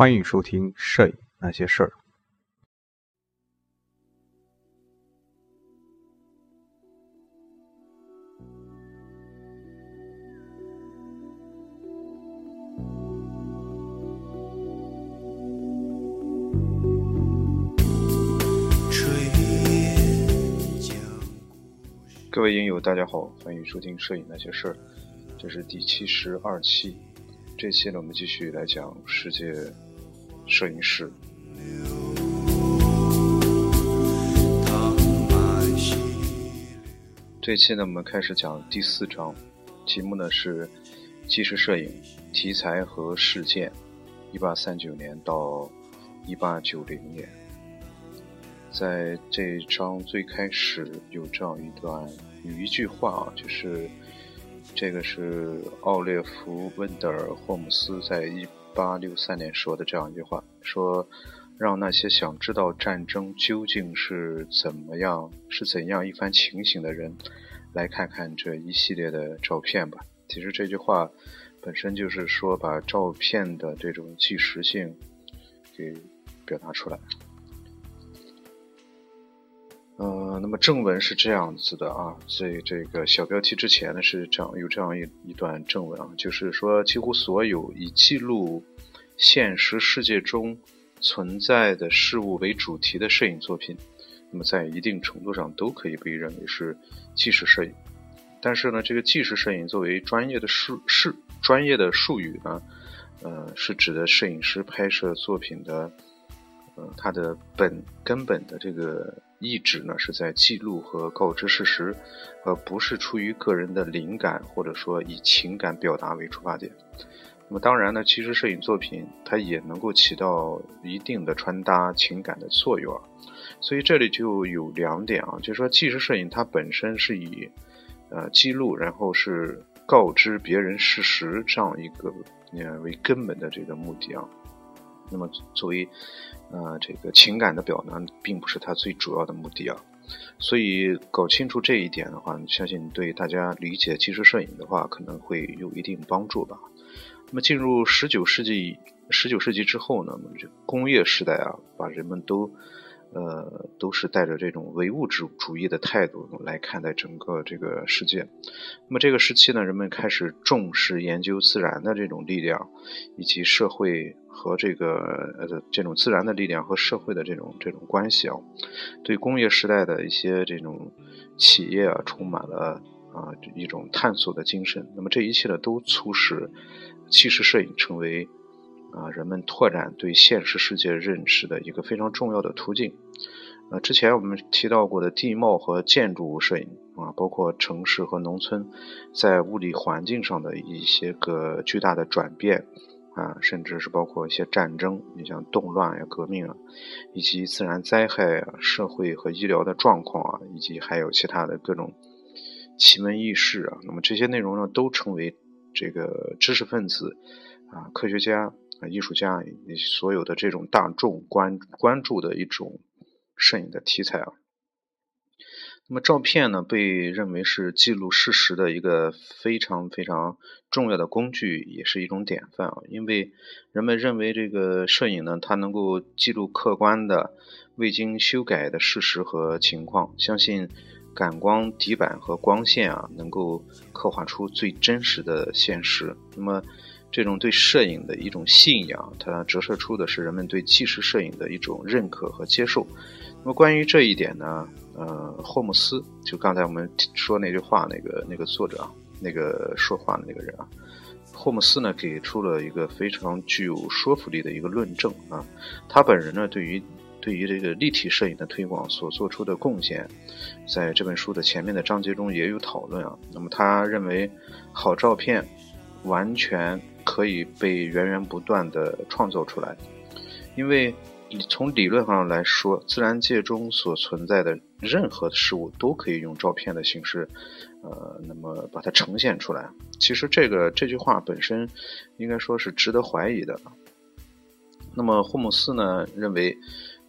欢迎收听《摄影那些事儿》。各位影友，大家好，欢迎收听《摄影那些事儿》，这是第七十二期。这期呢，我们继续来讲世界摄影师。这期呢，我们开始讲第四章，题目呢是纪实摄影题材和事件，一八三九年到一八九零年。在这一章最开始有这样一段，有一句话啊，就是这个是奥列弗·温德尔·霍姆斯在一八六三年说的这样一句话，说让那些想知道战争究竟是怎么样、是怎样一番情形的人，来看看这一系列的照片吧。其实这句话本身就是说把照片的这种即时性给表达出来。呃，那么正文是这样子的啊，所以这个小标题之前呢是这样有这样一一段正文啊，就是说几乎所有以记录现实世界中存在的事物为主题的摄影作品，那么在一定程度上都可以被认为是纪实摄影。但是呢，这个纪实摄影作为专业的术是专业的术语呢，呃，是指的摄影师拍摄作品的呃它的本根本的这个。意志呢是在记录和告知事实，而不是出于个人的灵感或者说以情感表达为出发点。那么当然呢，其实摄影作品它也能够起到一定的传达情感的作用啊。所以这里就有两点啊，就是说纪实摄影它本身是以呃记录，然后是告知别人事实这样一个呃为根本的这个目的啊。那么作为呃，这个情感的表达并不是他最主要的目的啊，所以搞清楚这一点的话，相信对大家理解纪实摄影的话，可能会有一定帮助吧。那么进入十九世纪，十九世纪之后呢，这工业时代啊，把人们都。呃，都是带着这种唯物主主义的态度来看待整个这个世界。那么这个时期呢，人们开始重视研究自然的这种力量，以及社会和这个呃这种自然的力量和社会的这种这种关系啊。对工业时代的一些这种企业啊，充满了啊一种探索的精神。那么这一切呢，都促使纪实摄影成为。啊，人们拓展对现实世界认识的一个非常重要的途径。呃，之前我们提到过的地貌和建筑物摄影啊，包括城市和农村在物理环境上的一些个巨大的转变啊，甚至是包括一些战争，你像动乱呀、革命啊，以及自然灾害啊、社会和医疗的状况啊，以及还有其他的各种奇闻异事啊，那么这些内容呢，都成为这个知识分子啊、科学家。啊，艺术家所有的这种大众关关注的一种摄影的题材啊。那么照片呢，被认为是记录事实的一个非常非常重要的工具，也是一种典范啊。因为人们认为这个摄影呢，它能够记录客观的、未经修改的事实和情况。相信感光底板和光线啊，能够刻画出最真实的现实。那么。这种对摄影的一种信仰，它折射出的是人们对纪实摄影的一种认可和接受。那么关于这一点呢，呃，霍姆斯就刚才我们说那句话，那个那个作者啊，那个说话的那个人啊，霍姆斯呢给出了一个非常具有说服力的一个论证啊。他本人呢对于对于这个立体摄影的推广所做出的贡献，在这本书的前面的章节中也有讨论啊。那么他认为好照片完全。可以被源源不断的创造出来，因为从理论上来说，自然界中所存在的任何事物都可以用照片的形式，呃，那么把它呈现出来。其实这个这句话本身应该说是值得怀疑的。那么霍姆斯呢认为，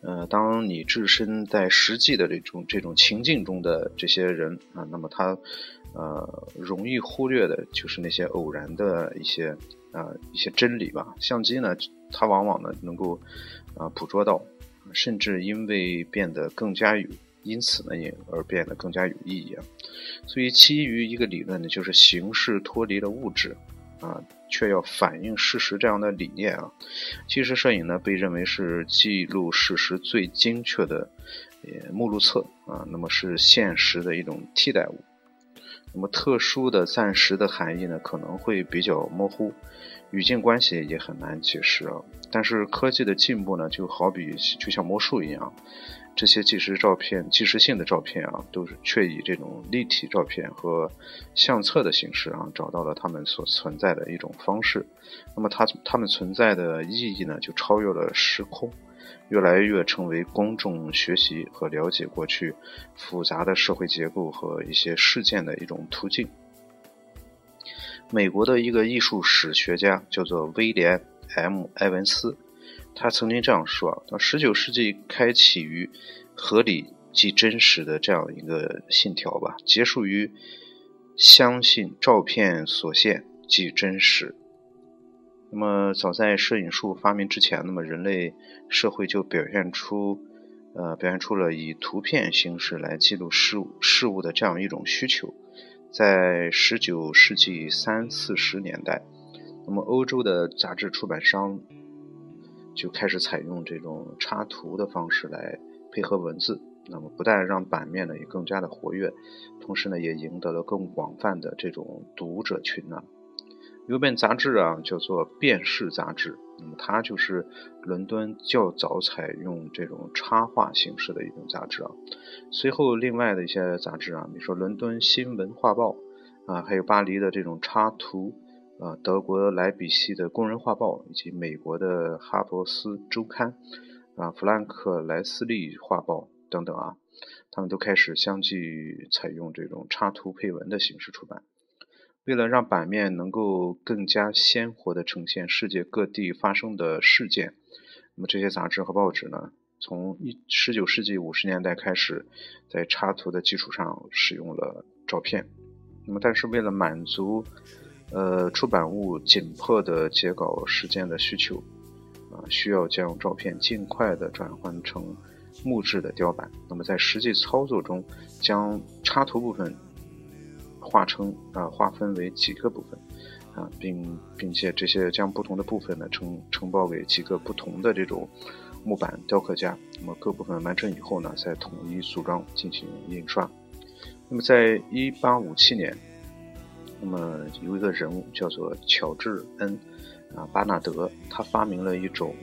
呃，当你置身在实际的这种这种情境中的这些人啊，那么他呃容易忽略的就是那些偶然的一些。啊，一些真理吧。相机呢，它往往呢能够啊捕捉到，甚至因为变得更加有，因此呢也而变得更加有意义啊。所以，基于一个理论呢，就是形式脱离了物质啊，却要反映事实这样的理念啊。纪实摄影呢，被认为是记录事实最精确的呃目录册啊，那么是现实的一种替代物。那么特殊的、暂时的含义呢，可能会比较模糊，语境关系也很难解释啊。但是科技的进步呢，就好比就像魔术一样，这些即时照片、即时性的照片啊，都是却以这种立体照片和相册的形式啊，找到了它们所存在的一种方式。那么它它们存在的意义呢，就超越了时空。越来越成为公众学习和了解过去复杂的社会结构和一些事件的一种途径。美国的一个艺术史学家叫做威廉 ·M· 埃文斯，他曾经这样说：“到十九世纪开启于合理即真实的这样一个信条吧，结束于相信照片所现即真实。”那么，早在摄影术发明之前，那么人类社会就表现出，呃，表现出了以图片形式来记录事物事物的这样一种需求。在十九世纪三四十年代，那么欧洲的杂志出版商就开始采用这种插图的方式来配合文字。那么，不但让版面呢也更加的活跃，同时呢也赢得了更广泛的这种读者群呢。有本杂志啊，叫做《辨识杂志》，那么它就是伦敦较早采用这种插画形式的一种杂志啊。随后，另外的一些杂志啊，比如说《伦敦新闻画报》啊，还有巴黎的这种插图啊，德国莱比锡的《工人画报》，以及美国的《哈珀斯周刊》啊，《弗兰克莱斯利画报》等等啊，他们都开始相继采用这种插图配文的形式出版。为了让版面能够更加鲜活地呈现世界各地发生的事件，那么这些杂志和报纸呢，从一十九世纪五十年代开始，在插图的基础上使用了照片。那么，但是为了满足呃出版物紧迫的截稿时间的需求，啊，需要将照片尽快地转换成木质的雕版。那么，在实际操作中，将插图部分。划成啊，划分为几个部分啊，并并且这些将不同的部分呢承承包给几个不同的这种木板雕刻家。那么各部分完成以后呢，再统一组装进行印刷。那么在一八五七年，那么有一个人物叫做乔治恩啊巴纳德，他发明了一种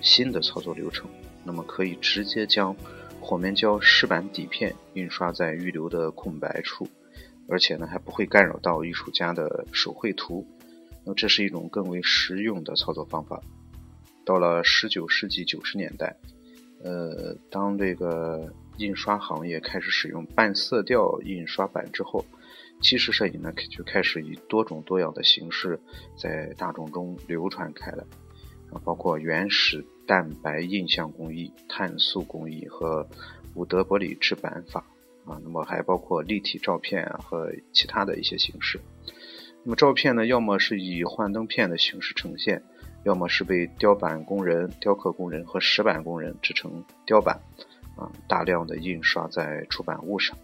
新的操作流程，那么可以直接将火面胶湿板底片印刷在预留的空白处。而且呢，还不会干扰到艺术家的手绘图，那这是一种更为实用的操作方法。到了十九世纪九十年代，呃，当这个印刷行业开始使用半色调印刷版之后，纪实摄影呢就开始以多种多样的形式在大众中流传开来，包括原始蛋白印象工艺、碳素工艺和伍德伯里制版法。啊，那么还包括立体照片啊和其他的一些形式。那么照片呢，要么是以幻灯片的形式呈现，要么是被雕版工人、雕刻工人和石板工人制成雕版，啊，大量的印刷在出版物上。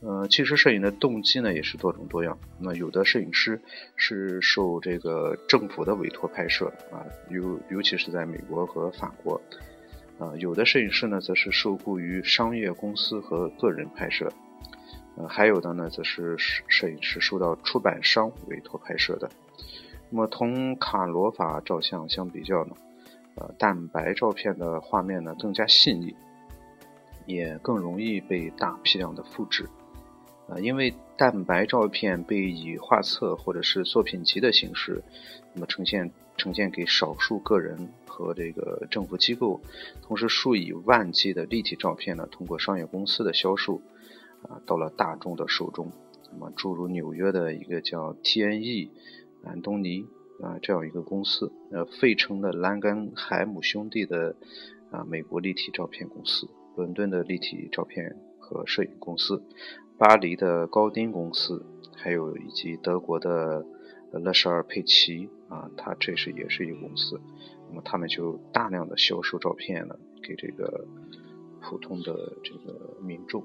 呃，其实摄影的动机呢也是多种多样。那有的摄影师是受这个政府的委托拍摄啊，尤尤其是在美国和法国。呃，有的摄影师呢，则是受雇于商业公司和个人拍摄，呃，还有的呢，则是摄影师受到出版商委托拍摄的。那么，同卡罗法照相相比较呢，呃，蛋白照片的画面呢更加细腻，也更容易被大批量的复制。啊，因为蛋白照片被以画册或者是作品集的形式，那么呈现呈现给少数个人和这个政府机构，同时数以万计的立体照片呢，通过商业公司的销售，啊，到了大众的手中。那么，诸如纽约的一个叫 T.N.E. 安东尼啊这样一个公司，呃，费城的兰根海姆兄弟的啊美国立体照片公司，伦敦的立体照片和摄影公司。巴黎的高丁公司，还有以及德国的勒舍尔佩奇啊，他这是也是一个公司。那么他们就大量的销售照片呢，给这个普通的这个民众。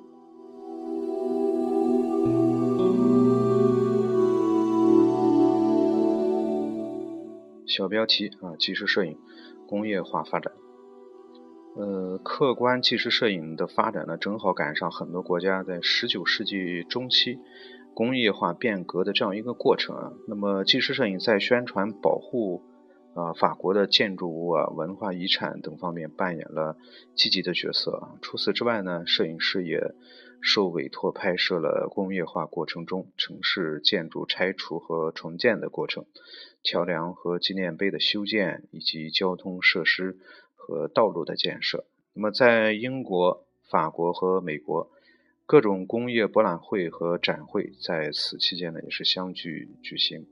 小标题啊，纪实摄影工业化发展。呃，客观纪实摄影的发展呢，正好赶上很多国家在十九世纪中期工业化变革的这样一个过程啊。那么，纪实摄影在宣传保护啊法国的建筑物啊、文化遗产等方面扮演了积极的角色。除此之外呢，摄影师也受委托拍摄了工业化过程中城市建筑拆除和重建的过程。桥梁和纪念碑的修建，以及交通设施和道路的建设。那么，在英国、法国和美国，各种工业博览会和展会在此期间呢，也是相继举行。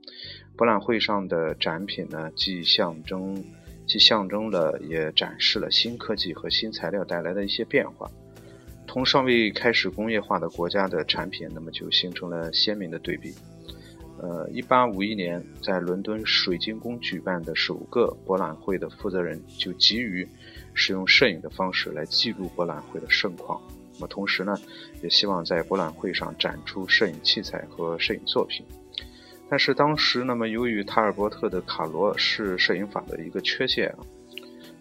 博览会上的展品呢，既象征，既象征了，也展示了新科技和新材料带来的一些变化，同尚未开始工业化的国家的产品，那么就形成了鲜明的对比。呃，一八五一年，在伦敦水晶宫举办的首个博览会的负责人就急于使用摄影的方式来记录博览会的盛况。那么同时呢，也希望在博览会上展出摄影器材和摄影作品。但是当时，那么由于塔尔伯特的卡罗式摄影法的一个缺陷啊，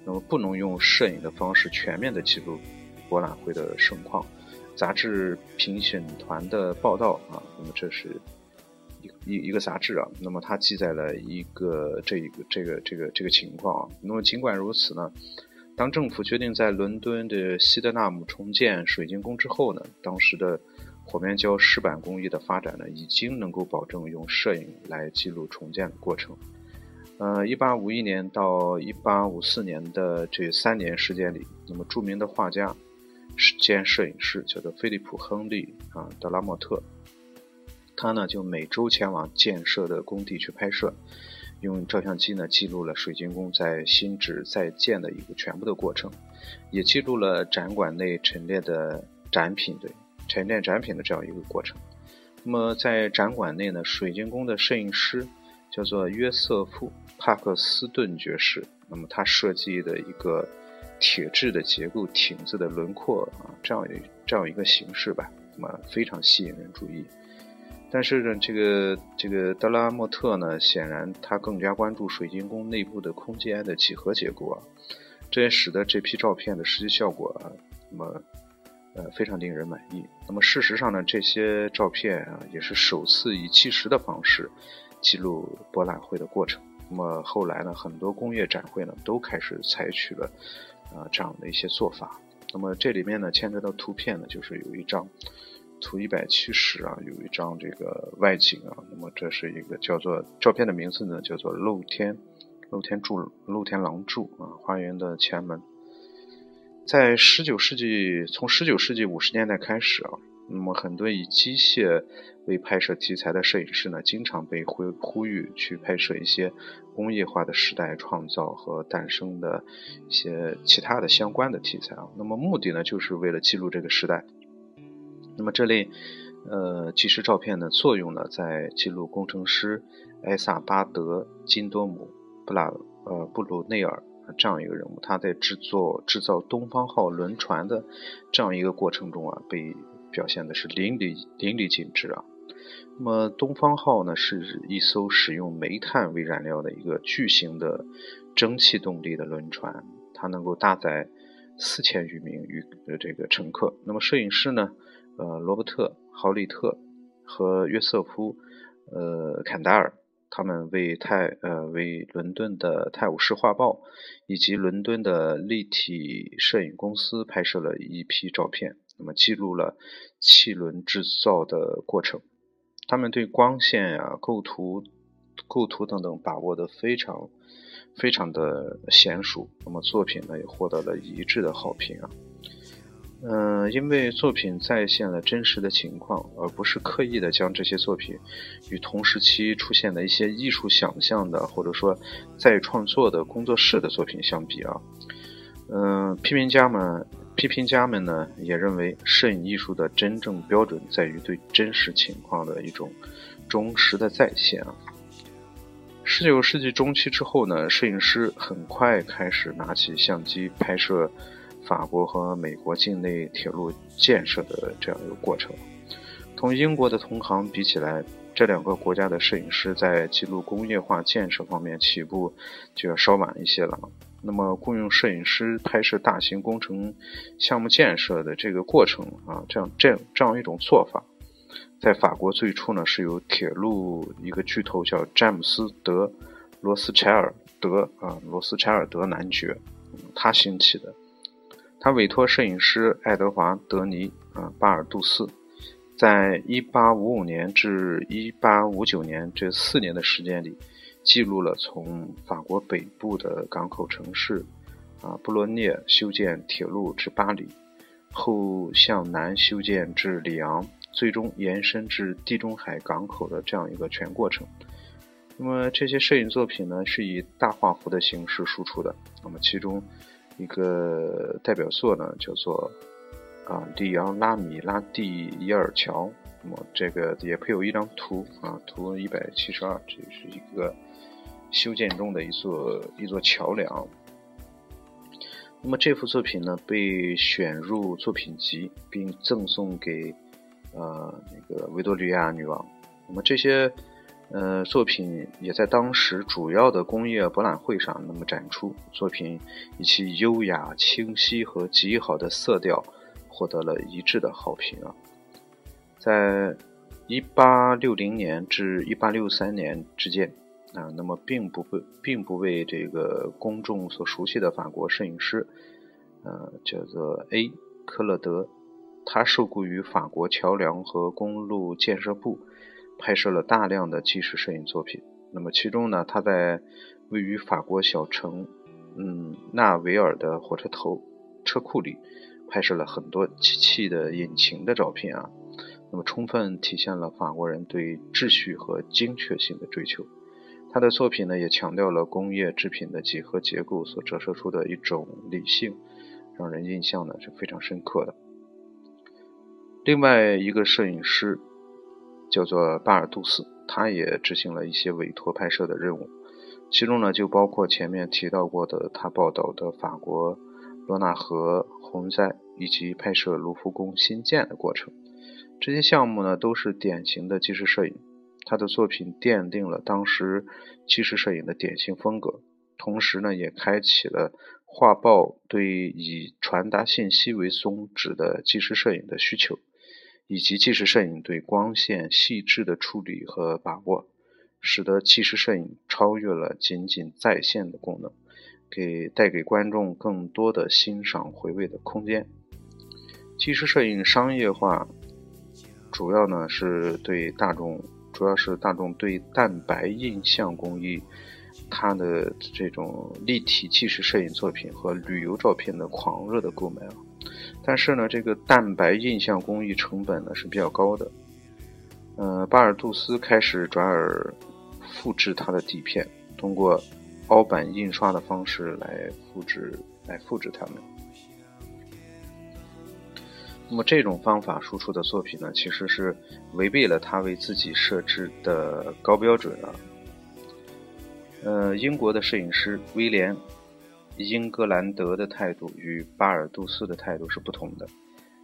那么不能用摄影的方式全面的记录博览会的盛况。杂志评审团的报道啊，那么这是。一一一个杂志啊，那么它记载了一个这一个这个这个这个情况啊。那么尽管如此呢，当政府决定在伦敦的西德纳姆重建水晶宫之后呢，当时的火面胶石板工艺的发展呢，已经能够保证用摄影来记录重建的过程。呃，一八五一年到一八五四年的这三年时间里，那么著名的画家兼摄影师叫做菲利普·亨利啊·德拉莫特。他呢就每周前往建设的工地去拍摄，用照相机呢记录了水晶宫在新址在建的一个全部的过程，也记录了展馆内陈列的展品的陈列展品的这样一个过程。那么在展馆内呢，水晶宫的摄影师叫做约瑟夫·帕克斯顿爵士，那么他设计的一个铁质的结构亭子的轮廓啊，这样一这样一个形式吧，那么非常吸引人注意。但是呢，这个这个德拉莫特呢，显然他更加关注水晶宫内部的空间的几何结构啊，这也使得这批照片的实际效果啊，那么呃非常令人满意。那么事实上呢，这些照片啊，也是首次以纪实的方式记录博览会的过程。那么后来呢，很多工业展会呢，都开始采取了啊这样的一些做法。那么这里面呢，牵扯到图片呢，就是有一张。图一百七十啊，有一张这个外景啊，那么这是一个叫做照片的名字呢，叫做露天露天柱露天廊柱啊，花园的前门。在十九世纪，从十九世纪五十年代开始啊，那么很多以机械为拍摄题材的摄影师呢，经常被呼呼吁去拍摄一些工业化的时代创造和诞生的一些其他的相关的题材啊，那么目的呢，就是为了记录这个时代。那么这类，呃，纪实照片的作用呢，在记录工程师埃萨巴德·金多姆·布拉呃布鲁内尔这样一个人物，他在制作制造东方号轮船的这样一个过程中啊，被表现的是淋漓淋漓尽致啊。那么东方号呢，是一艘使用煤炭为燃料的一个巨型的蒸汽动力的轮船，它能够搭载四千余名与呃这个乘客。那么摄影师呢？呃，罗伯特·豪利特和约瑟夫·呃坎达尔，他们为泰呃为伦敦的《泰晤士画报》以及伦敦的立体摄影公司拍摄了一批照片，那么记录了汽轮制造的过程。他们对光线呀、构图、构图等等把握的非常非常的娴熟，那么作品呢也获得了一致的好评啊。嗯，因为作品再现了真实的情况，而不是刻意的将这些作品与同时期出现的一些艺术想象的或者说再创作的工作室的作品相比啊。嗯，批评家们批评家们呢也认为，摄影艺术的真正标准在于对真实情况的一种忠实的再现啊。十九世纪中期之后呢，摄影师很快开始拿起相机拍摄法国和美国境内铁路建设的这样一个过程。同英国的同行比起来，这两个国家的摄影师在记录工业化建设方面起步就要稍晚一些了。那么，雇佣摄影师拍摄大型工程项目建设的这个过程啊，这样这样这样一种做法。在法国最初呢，是由铁路一个巨头叫詹姆斯·德·罗斯柴尔德啊，罗斯柴尔德男爵，他兴起的。他委托摄影师爱德华·德尼啊巴尔杜斯，在1855年至1859年这四年的时间里，记录了从法国北部的港口城市啊布罗涅修建铁路至巴黎，后向南修建至里昂。最终延伸至地中海港口的这样一个全过程。那么这些摄影作品呢，是以大画幅的形式输出的。那么其中一个代表作呢，叫做啊里昂拉米拉蒂伊尔桥。那么这个也配有一张图啊，图一百七十二，这是一个修建中的一座一座桥梁。那么这幅作品呢，被选入作品集，并赠送给。呃，那个维多利亚女王，那么这些呃作品也在当时主要的工业博览会上那么展出。作品以其优雅、清晰和极好的色调，获得了一致的好评啊。在1860年至1863年之间啊，那么并不被并不为这个公众所熟悉的法国摄影师，呃，叫做 A. 科勒德。他受雇于法国桥梁和公路建设部，拍摄了大量的纪实摄影作品。那么其中呢，他在位于法国小城嗯纳维尔的火车头车库里，拍摄了很多机器的引擎的照片啊。那么充分体现了法国人对秩序和精确性的追求。他的作品呢，也强调了工业制品的几何结构所折射出的一种理性，让人印象呢是非常深刻的。另外一个摄影师叫做巴尔杜斯，他也执行了一些委托拍摄的任务，其中呢就包括前面提到过的他报道的法国罗纳河洪灾以及拍摄卢浮宫新建的过程。这些项目呢都是典型的纪实摄影，他的作品奠定了当时纪实摄影的典型风格，同时呢也开启了画报对以传达信息为宗旨的纪实摄影的需求。以及纪实摄影对光线细致的处理和把握，使得纪实摄影超越了仅仅在线的功能，给带给观众更多的欣赏回味的空间。纪实摄影商业化，主要呢是对大众，主要是大众对蛋白印象工艺，它的这种立体纪实摄影作品和旅游照片的狂热的购买啊。但是呢，这个蛋白印象工艺成本呢是比较高的。呃，巴尔杜斯开始转而复制它的底片，通过凹版印刷的方式来复制，来复制它们。那么这种方法输出的作品呢，其实是违背了他为自己设置的高标准啊。呃，英国的摄影师威廉。英格兰德的态度与巴尔杜斯的态度是不同的。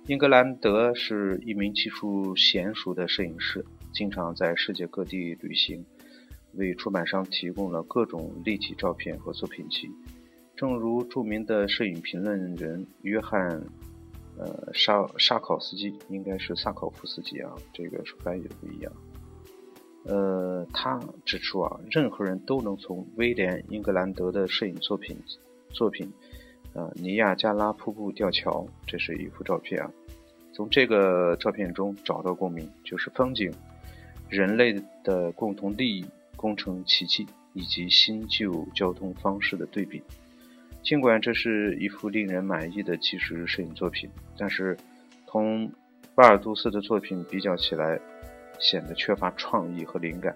英格兰德是一名技术娴熟的摄影师，经常在世界各地旅行，为出版商提供了各种立体照片和作品集。正如著名的摄影评论人约翰，呃，沙沙考斯基应该是萨考夫斯基啊，这个翻译的不一样。呃，他指出啊，任何人都能从威廉英格兰德的摄影作品。作品，呃，尼亚加拉瀑布吊桥，这是一幅照片啊。从这个照片中找到共鸣，就是风景、人类的共同利益、工程奇迹以及新旧交通方式的对比。尽管这是一幅令人满意的纪实摄影作品，但是同巴尔杜斯的作品比较起来，显得缺乏创意和灵感。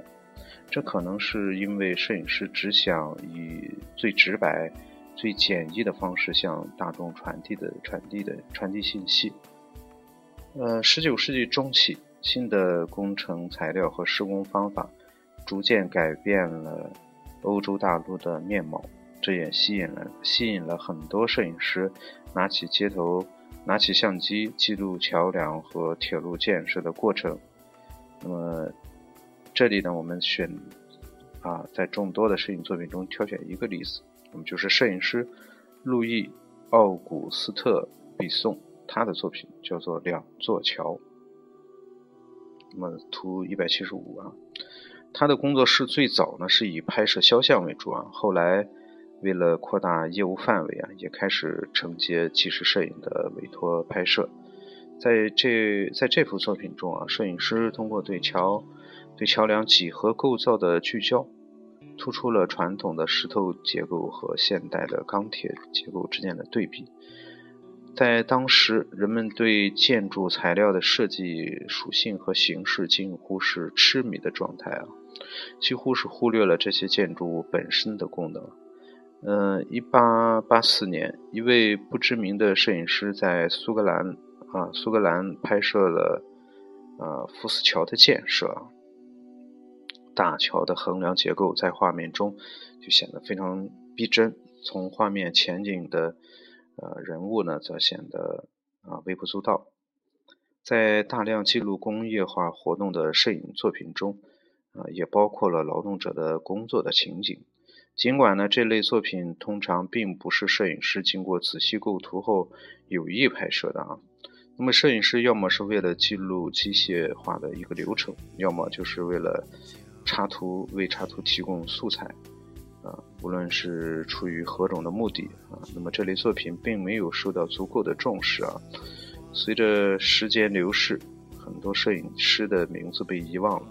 这可能是因为摄影师只想以最直白。最简易的方式向大众传递的传递的传递信息。呃，十九世纪中期，新的工程材料和施工方法逐渐改变了欧洲大陆的面貌，这也吸引了吸引了很多摄影师拿起街头拿起相机记录桥梁和铁路建设的过程。那么这里呢，我们选啊，在众多的摄影作品中挑选一个例子，那么就是摄影师路易·奥古斯特·比颂，他的作品叫做《两座桥》。那么图一百七十五啊，他的工作室最早呢是以拍摄肖像为主啊，后来为了扩大业务范围啊，也开始承接纪实摄影的委托拍摄。在这在这幅作品中啊，摄影师通过对桥对桥梁几何构造的聚焦，突出了传统的石头结构和现代的钢铁结构之间的对比。在当时，人们对建筑材料的设计属性和形式近乎是痴迷的状态啊，几乎是忽略了这些建筑物本身的功能。嗯，一八八四年，一位不知名的摄影师在苏格兰啊苏格兰拍摄了呃福斯桥的建设，大桥的横梁结构在画面中就显得非常逼真，从画面前景的。呃，人物呢则显得啊微不足道。在大量记录工业化活动的摄影作品中，啊也包括了劳动者的工作的情景。尽管呢这类作品通常并不是摄影师经过仔细构图后有意拍摄的啊。那么摄影师要么是为了记录机械化的一个流程，要么就是为了插图为插图提供素材。啊，无论是出于何种的目的啊，那么这类作品并没有受到足够的重视啊。随着时间流逝，很多摄影师的名字被遗忘了，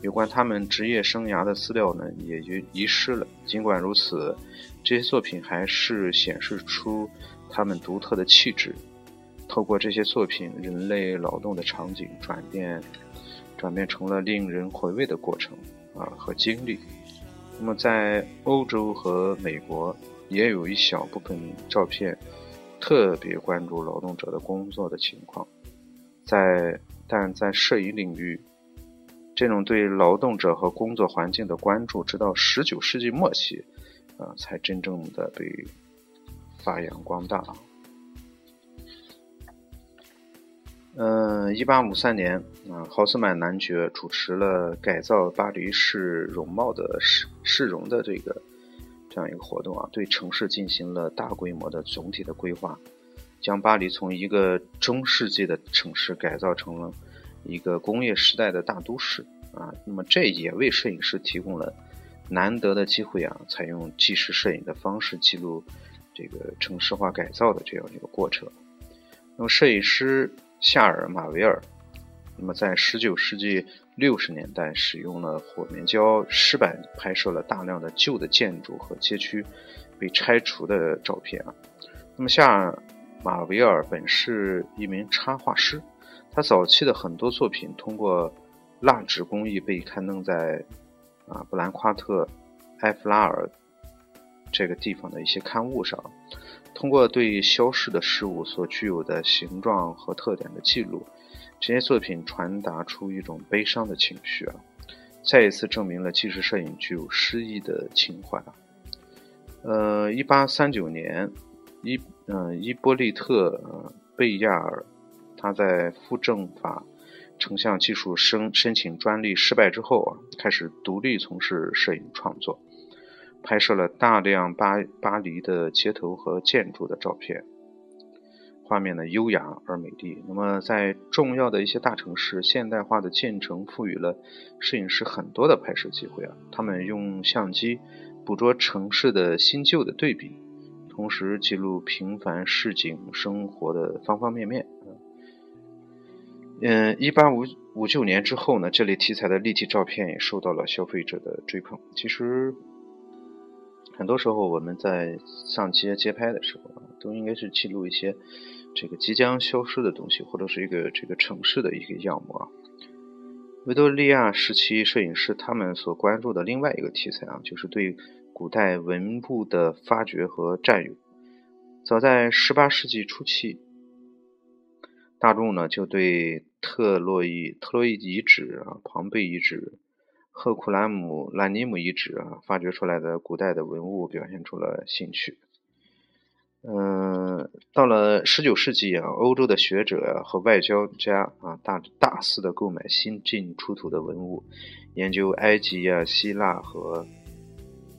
有关他们职业生涯的资料呢也遗遗失了。尽管如此，这些作品还是显示出他们独特的气质。透过这些作品，人类劳动的场景转变，转变成了令人回味的过程啊和经历。那么，在欧洲和美国，也有一小部分照片特别关注劳动者的工作的情况。在，但在摄影领域，这种对劳动者和工作环境的关注，直到十九世纪末期，啊，才真正的被发扬光大。嗯，一八五三年，啊，豪斯曼男爵主持了改造巴黎市容貌的市市容的这个这样一个活动啊，对城市进行了大规模的总体的规划，将巴黎从一个中世纪的城市改造成了一个工业时代的大都市啊。那么这也为摄影师提供了难得的机会啊，采用纪实摄影的方式记录这个城市化改造的这样一个过程。那么摄影师。夏尔·马维尔，那么在19世纪60年代，使用了火棉胶湿板拍摄了大量的旧的建筑和街区被拆除的照片啊。那么夏尔·马维尔本是一名插画师，他早期的很多作品通过蜡纸工艺被刊登在啊布兰夸特埃弗拉尔这个地方的一些刊物上。通过对消逝的事物所具有的形状和特点的记录，这些作品传达出一种悲伤的情绪啊，再一次证明了纪实摄影具有诗意的情怀啊。呃，一八三九年，伊嗯伊波利特贝亚尔他在副政法成像技术申申请专利失败之后啊，开始独立从事摄影创作。拍摄了大量巴巴黎的街头和建筑的照片，画面呢优雅而美丽。那么，在重要的一些大城市，现代化的建成赋予了摄影师很多的拍摄机会啊。他们用相机捕捉城市的新旧的对比，同时记录平凡市井生活的方方面面。嗯，一八五五九年之后呢，这类题材的立体照片也受到了消费者的追捧。其实。很多时候，我们在上街街拍的时候啊，都应该是记录一些这个即将消失的东西，或者是一个这个城市的一个样貌。维多利亚时期摄影师他们所关注的另外一个题材啊，就是对古代文物的发掘和占有。早在18世纪初期，大众呢就对特洛伊特洛伊遗址啊、庞贝遗址。赫库兰姆兰尼姆遗址啊发掘出来的古代的文物表现出了兴趣。嗯，到了十九世纪啊，欧洲的学者和外交家啊大大肆的购买新进出土的文物，研究埃及啊、希腊和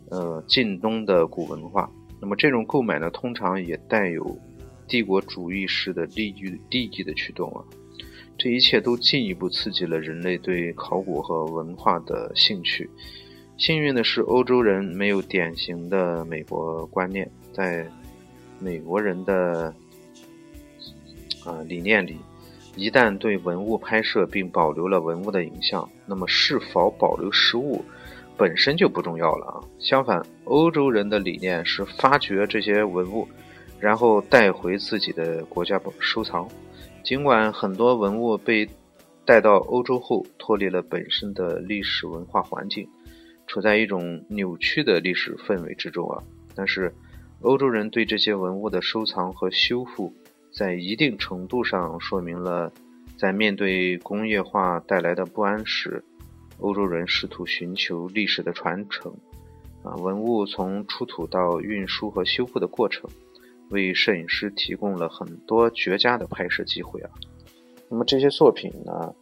呃近东的古文化。那么这种购买呢，通常也带有帝国主义式的利益利益的驱动啊。这一切都进一步刺激了人类对考古和文化的兴趣。幸运的是，欧洲人没有典型的美国观念，在。美国人的啊理念里，一旦对文物拍摄并保留了文物的影像，那么是否保留实物本身就不重要了啊。相反，欧洲人的理念是发掘这些文物，然后带回自己的国家收藏。尽管很多文物被带到欧洲后脱离了本身的历史文化环境，处在一种扭曲的历史氛围之中啊，但是。欧洲人对这些文物的收藏和修复，在一定程度上说明了，在面对工业化带来的不安时，欧洲人试图寻求历史的传承。啊，文物从出土到运输和修复的过程，为摄影师提供了很多绝佳的拍摄机会啊。那么这些作品呢，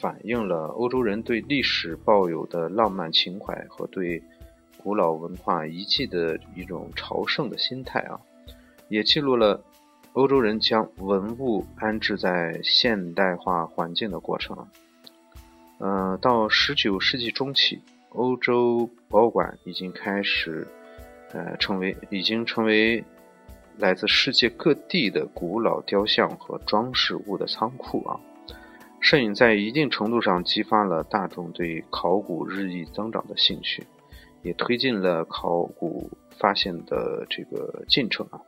反映了欧洲人对历史抱有的浪漫情怀和对。古老文化遗迹的一种朝圣的心态啊，也记录了欧洲人将文物安置在现代化环境的过程。呃，到十九世纪中期，欧洲博物馆已经开始呃成为已经成为来自世界各地的古老雕像和装饰物的仓库啊。摄影在一定程度上激发了大众对考古日益增长的兴趣。也推进了考古发现的这个进程啊。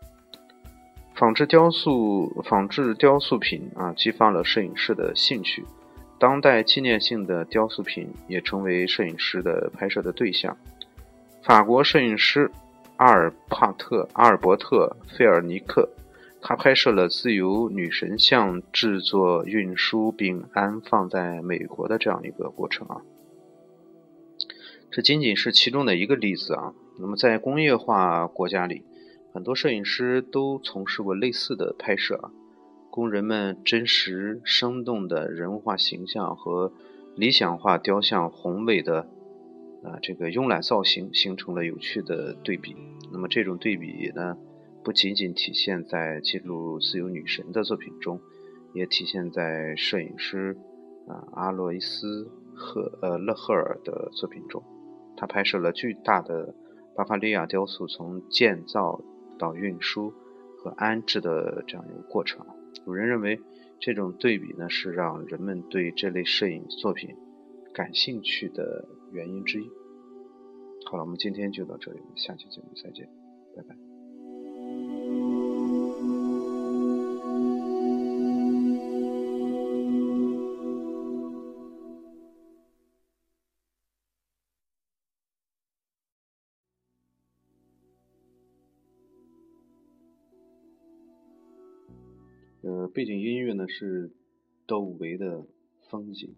仿制雕塑、仿制雕塑品啊，激发了摄影师的兴趣。当代纪念性的雕塑品也成为摄影师的拍摄的对象。法国摄影师阿尔帕特、阿尔伯特·费尔尼克，他拍摄了自由女神像制作、运输并安放在美国的这样一个过程啊。这仅仅是其中的一个例子啊。那么，在工业化国家里，很多摄影师都从事过类似的拍摄啊，供人们真实生动的人物化形象和理想化雕像宏伟的啊这个慵懒造型形成了有趣的对比。那么，这种对比呢，不仅仅体现在记录自由女神的作品中，也体现在摄影师啊阿洛伊斯赫呃勒赫尔的作品中。他拍摄了巨大的巴伐利亚雕塑从建造到运输和安置的这样一个过程。有人认为，这种对比呢是让人们对这类摄影作品感兴趣的原因之一。好了，我们今天就到这里，我们下期节目再见，拜拜。呃，背景音乐呢是窦唯的《风景》。